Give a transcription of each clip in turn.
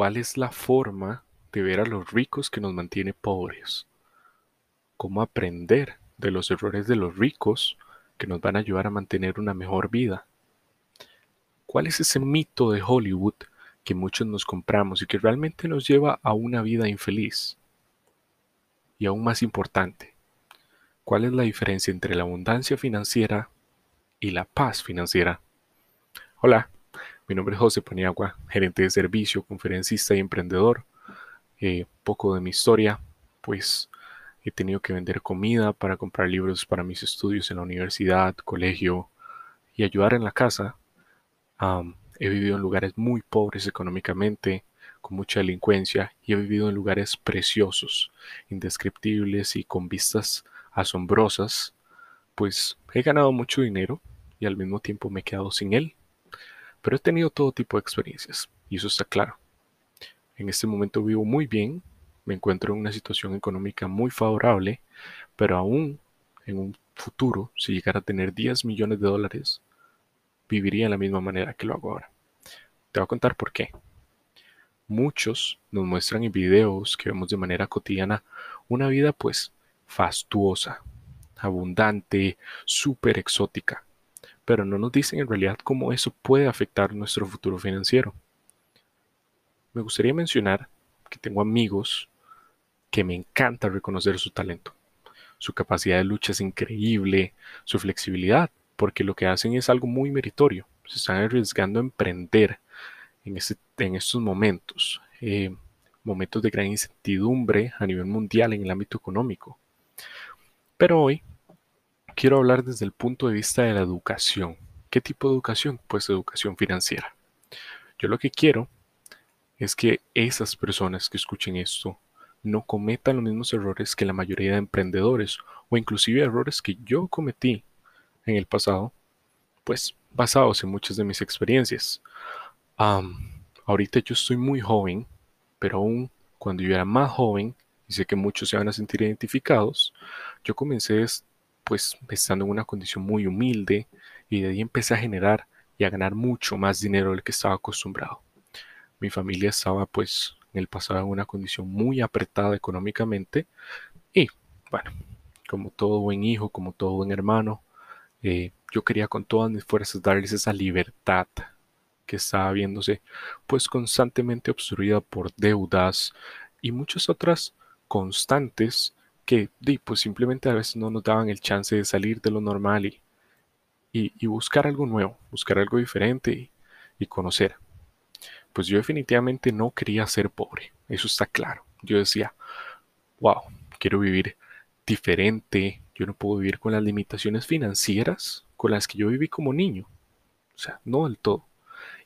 cuál es la forma de ver a los ricos que nos mantiene pobres. Cómo aprender de los errores de los ricos que nos van a ayudar a mantener una mejor vida. ¿Cuál es ese mito de Hollywood que muchos nos compramos y que realmente nos lleva a una vida infeliz? Y aún más importante, ¿cuál es la diferencia entre la abundancia financiera y la paz financiera? Hola, mi nombre es José Paniagua, gerente de servicio, conferencista y emprendedor. Eh, poco de mi historia, pues he tenido que vender comida para comprar libros para mis estudios en la universidad, colegio y ayudar en la casa. he vivido en lugares muy pobres económicamente, con mucha delincuencia, y he vivido en lugares preciosos, indescriptibles y con vistas asombrosas, pues he ganado mucho dinero y al mismo tiempo me he quedado sin él. Pero he tenido todo tipo de experiencias, y eso está claro. En este momento vivo muy bien, me encuentro en una situación económica muy favorable, pero aún en un futuro, si llegara a tener 10 millones de dólares, viviría de la misma manera que lo hago ahora. Te voy a contar por qué. Muchos nos muestran en videos que vemos de manera cotidiana una vida pues fastuosa, abundante, súper exótica, pero no nos dicen en realidad cómo eso puede afectar nuestro futuro financiero. Me gustaría mencionar que tengo amigos que me encanta reconocer su talento. Su capacidad de lucha es increíble, su flexibilidad, porque lo que hacen es algo muy meritorio. Se están arriesgando a emprender en, estos momentos, eh, momentos de gran incertidumbre a nivel mundial en el ámbito económico. Pero hoy quiero hablar desde el punto de vista de la educación. ¿Qué tipo de educación? Pues educación financiera. Yo lo que quiero es que esas personas que escuchen esto no cometan los mismos errores que la mayoría de emprendedores o inclusive errores que yo cometí en el pasado, pues basados en muchas de mis experiencias. ahorita yo estoy muy joven, pero aún cuando yo era más joven, y sé que muchos se van a sentir identificados, yo comencé pues estando en una condición muy humilde y de ahí empecé a generar y a ganar mucho más dinero del que estaba acostumbrado. Mi familia estaba pues en el pasado en una condición muy apretada económicamente y bueno, como todo buen hijo, como todo buen hermano, eh, yo quería con todas mis fuerzas darles esa libertad que estaba viéndose pues constantemente obstruida por deudas y muchas otras constantes que pues simplemente a veces no nos daban el chance de salir de lo normal y, y, buscar algo nuevo, buscar algo diferente y conocer pues yo definitivamente no quería ser pobre, eso está claro. Yo decía, wow, quiero vivir diferente, yo no puedo vivir con las limitaciones financieras con las que yo viví como niño. O sea, no del todo.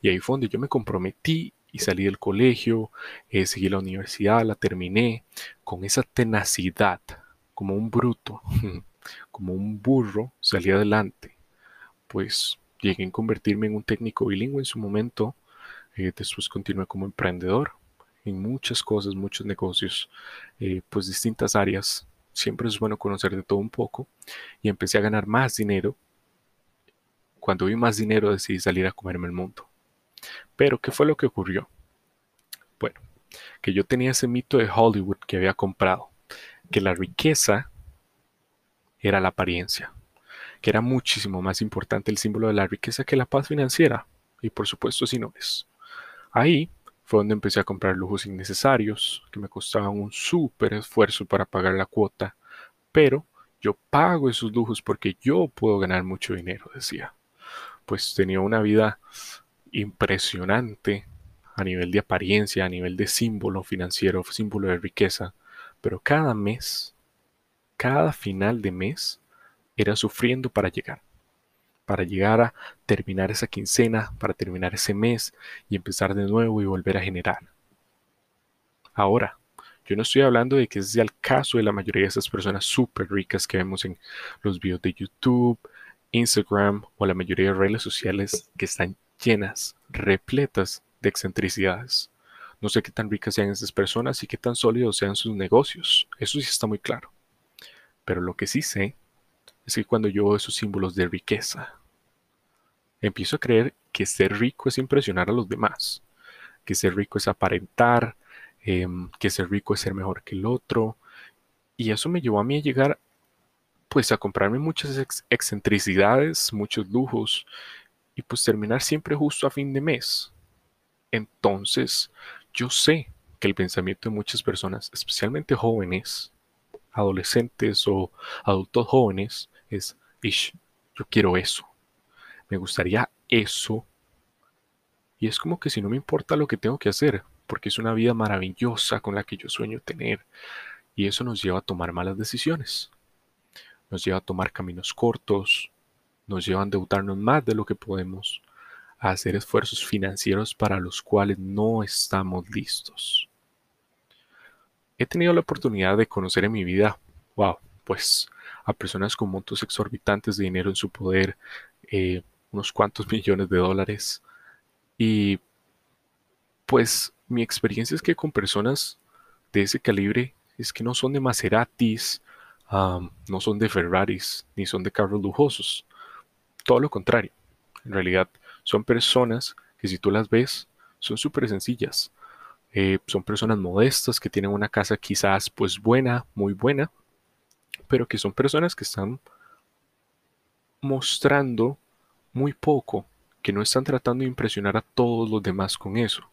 Y ahí fue donde yo me comprometí y salí del colegio, eh, seguí la universidad, la terminé con esa tenacidad, como un bruto, como un burro, salí adelante. Pues llegué a convertirme en un técnico bilingüe en su momento, eh, después continué como emprendedor en muchas cosas, muchos negocios, eh, pues distintas áreas. Siempre es bueno conocer de todo un poco y empecé a ganar más dinero. Cuando vi más dinero decidí salir a comerme el mundo. Pero, ¿qué fue lo que ocurrió? Bueno, que yo tenía ese mito de Hollywood que había comprado, que la riqueza era la apariencia, que era muchísimo más importante el símbolo de la riqueza que la paz financiera. Y por supuesto, si no es. Ahí fue donde empecé a comprar lujos innecesarios, que me costaban un súper esfuerzo para pagar la cuota, pero yo pago esos lujos porque yo puedo ganar mucho dinero, decía. Pues tenía una vida impresionante a nivel de apariencia, a nivel de símbolo financiero, símbolo de riqueza, pero cada mes, cada final de mes, era sufriendo para llegar para llegar a terminar esa quincena, para terminar ese mes y empezar de nuevo y volver a generar. Ahora, yo no estoy hablando de que sea el caso de la mayoría de esas personas súper ricas que vemos en los videos de YouTube, Instagram o la mayoría de redes sociales que están llenas, repletas de excentricidades. No sé qué tan ricas sean esas personas y qué tan sólidos sean sus negocios. Eso sí está muy claro. Pero lo que sí sé es que cuando yo veo esos símbolos de riqueza, empiezo a creer que ser rico es impresionar a los demás. que ser rico es aparentar, em, que ser rico es ser mejor que el otro. Y eso me llevó a mí a llegar pues a comprarme muchas excentricidades, muchos lujos y pues terminar siempre justo a fin de mes. Entonces, yo sé que el pensamiento de muchas personas, especialmente jóvenes, adolescentes o adultos jóvenes, es, Ish, yo quiero eso, me gustaría eso. Y es como que si no me importa lo que tengo que hacer, porque es una vida maravillosa con la que yo sueño tener. Y eso nos lleva a tomar malas decisiones. Nos lleva a tomar caminos cortos, nos lleva a endeudarnos más de lo que podemos, a hacer esfuerzos financieros para los cuales no estamos listos. He tenido la oportunidad de conocer en mi vida, wow, pues a personas con montos exorbitantes de dinero en su poder, eh, unos cuantos millones de dólares. Y pues mi experiencia es que con personas de ese calibre es que no son de Maseratis, no son de Ferraris, ni son de carros lujosos. Todo lo contrario. En realidad son personas que si tú las ves son súper sencillas. Eh, son personas modestas que tienen una casa quizás pues buena, muy buena, pero que son personas que están mostrando muy poco, que no están tratando de impresionar a todos los demás con eso.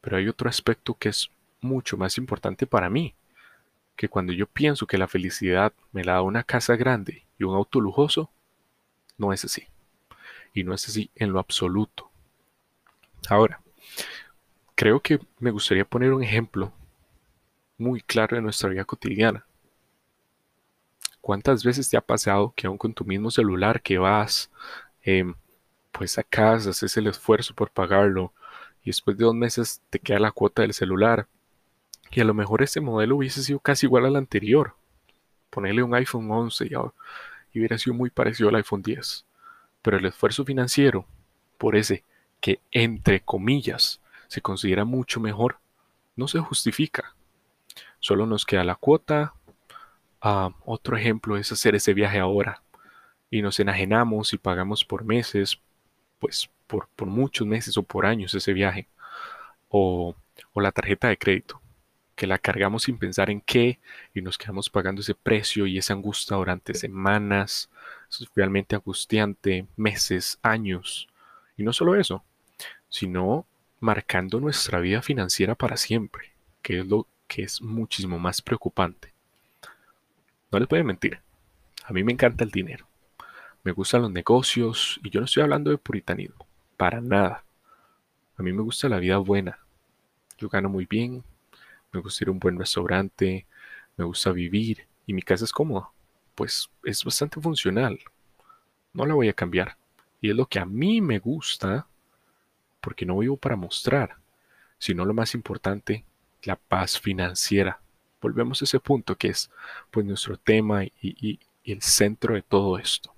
Pero hay otro aspecto que es mucho más importante para mí, que cuando yo pienso que la felicidad me la da una casa grande y un auto lujoso, no es así. Y no es así en lo absoluto. Ahora, creo que me gustaría poner un ejemplo muy claro de nuestra vida cotidiana. ¿Cuántas veces te ha pasado que aún con tu mismo celular que vas, em, pues a casa, haces el esfuerzo por pagarlo y después de dos meses te queda la cuota del celular y a lo mejor ese modelo hubiese sido casi igual al anterior? Ponerle un iPhone 11 y, y hubiera sido muy parecido al iPhone 10. Pero el esfuerzo financiero por ese que entre comillas se considera mucho mejor no se justifica. Solo nos queda la cuota, Ah, otro ejemplo es hacer ese viaje ahora y nos enajenamos y pagamos por meses, pues por, por muchos meses o por años ese viaje. O, o la tarjeta de crédito, que la cargamos sin pensar en qué y nos quedamos pagando ese precio y esa angustia durante semanas. Eso es realmente angustiante, meses, años. Y no solo eso, sino marcando nuestra vida financiera para siempre, que es lo que es muchísimo más preocupante. No les a mentir. A mí me encanta el dinero. Me gustan los negocios y yo no estoy hablando de puritanismo. Para nada. A mí me gusta la vida buena. Yo gano muy bien. Me gusta ir a un buen restaurante. Me gusta vivir. Y mi casa es cómoda. Pues es bastante funcional. No la voy a cambiar. Y es lo que a mí me gusta. Porque no vivo para mostrar. Sino lo más importante, la paz financiera volvemos a ese punto que es pues nuestro tema y, el centro de todo esto.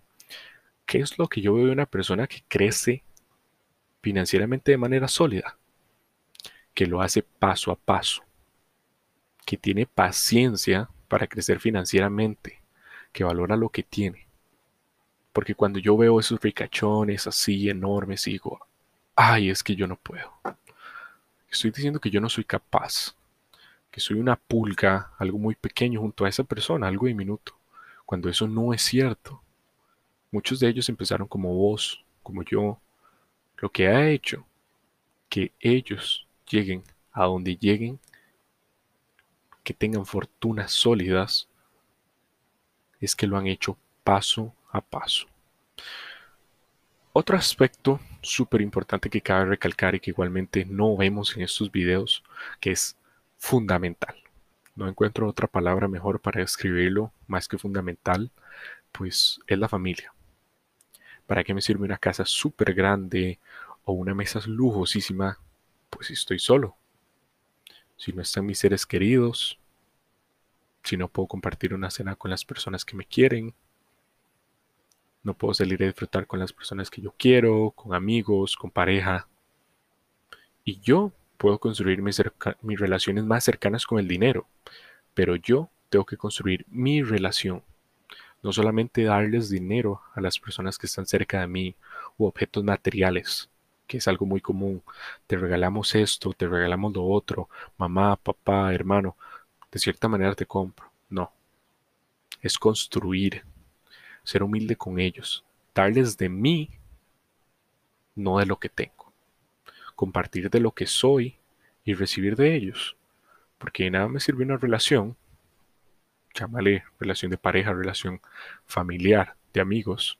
¿Qué es lo que yo veo de una persona que crece financieramente de manera sólida? Que lo hace paso a paso, que tiene paciencia para crecer financieramente, que valora lo que tiene. Porque cuando yo veo esos ricachones así enormes, digo, ay, es que yo no puedo. Estoy diciendo que yo no soy capaz que soy una pulga, algo muy pequeño junto a esa persona, algo diminuto, cuando eso no es cierto. Muchos de ellos empezaron como vos, como yo, lo que ha hecho que ellos lleguen a donde lleguen, que tengan fortunas sólidas, es que lo han hecho paso a paso. Otro aspecto súper importante que cabe recalcar y que igualmente no vemos en estos videos, que es fundamental. No encuentro otra palabra mejor para describirlo más que fundamental, pues es la familia. ¿Para qué me sirve una casa súper grande o una mesa lujosísima? Pues si estoy solo. Si no están mis seres queridos, si no puedo compartir una cena con las personas que me quieren, no puedo salir a disfrutar con las personas que yo quiero, con amigos, con pareja. Y yo puedo construir mis, relaciones más cercanas con el dinero, pero yo tengo que construir mi relación. No solamente darles dinero a las personas que están cerca de mí u objetos materiales, que es algo muy común. Te regalamos esto, te regalamos lo otro, mamá, papá, hermano, de cierta manera te compro. No. Es construir, ser humilde con ellos, darles de mí, no de lo que tengo. Compartir de lo que soy y recibir de ellos. Porque de nada me sirve una relación, llámale relación de pareja, relación familiar, de amigos,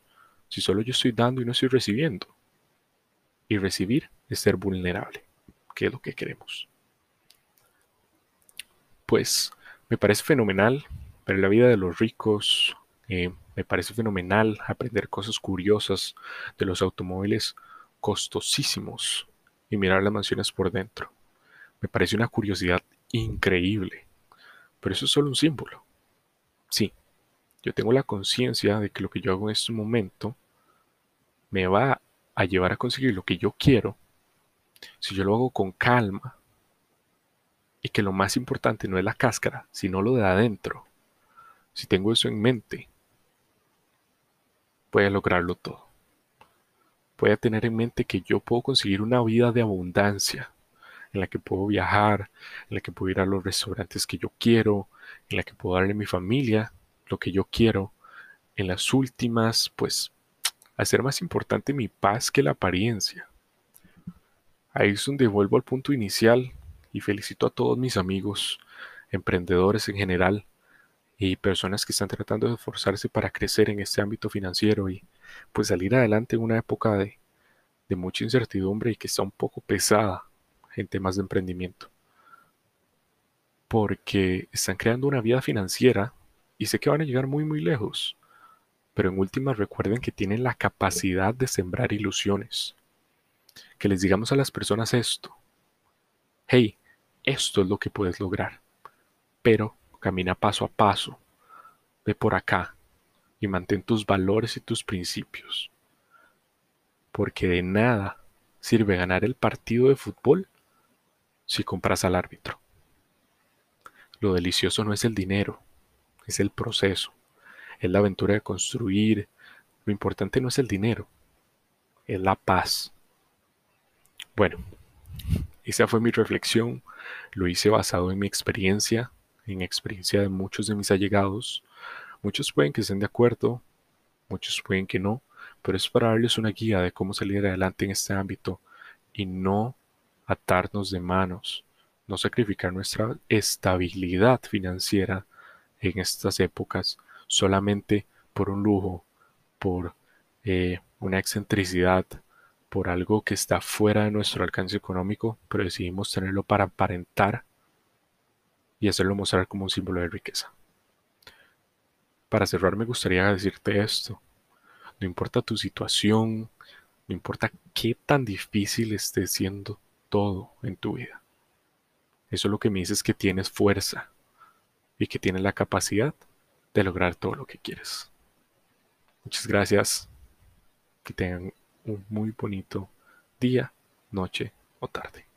si solo yo estoy dando y no estoy recibiendo. Y recibir es ser vulnerable, que es lo que queremos. Pues me parece fenomenal ver la vida de los ricos, eh, me parece fenomenal aprender cosas curiosas de los automóviles costosísimos y mirar las mansiones por dentro. Me parece una curiosidad increíble, pero eso es solo un símbolo. Sí, yo tengo la conciencia de que lo que yo hago en este momento me va a llevar a conseguir lo que yo quiero si yo lo hago con calma y que lo más importante no es la cáscara, sino lo de adentro. Si tengo eso en mente, voy a lograrlo todo. Voy a tener en mente que yo puedo conseguir una vida de abundancia, en la que puedo viajar, en la que puedo ir a los restaurantes que yo quiero, en la que puedo darle a mi familia lo que yo quiero. En las últimas, pues, hacer más importante mi paz que la apariencia. Ahí es donde vuelvo al punto inicial y felicito a todos mis amigos, emprendedores en general y personas que están tratando de esforzarse para crecer en este ámbito financiero y pues salir adelante en una época de, de mucha incertidumbre y que está un poco pesada en temas de emprendimiento. Porque están creando una vida financiera y sé que van a llegar muy muy lejos. Pero en últimas recuerden que tienen la capacidad de sembrar ilusiones. Que les digamos a las personas esto. Hey, esto es lo que puedes lograr. Pero camina paso a paso. Ve por acá y mantén tus valores y tus principios. Porque de nada sirve ganar el partido de fútbol si compras al árbitro. Lo delicioso no es el dinero, es el proceso, es la aventura de construir. Lo importante no es el dinero, es la paz. Bueno, esa fue mi reflexión. Lo hice basado en mi experiencia, en experiencia de muchos de mis allegados. Muchos pueden que estén de acuerdo, muchos pueden que no, pero es para darles una guía de cómo salir adelante en este ámbito y no atarnos de manos, no sacrificar nuestra estabilidad financiera en estas épocas solamente por un lujo, por eh, una excentricidad, por algo que está fuera de nuestro alcance económico, pero decidimos tenerlo para aparentar y hacerlo mostrar como un símbolo de riqueza. Para cerrar me gustaría decirte esto. No importa tu situación, no importa qué tan difícil esté siendo todo en tu vida. Eso lo que me dice es que tienes fuerza y que tienes la capacidad de lograr todo lo que quieres. Muchas gracias. Que tengan un muy bonito día, noche o tarde.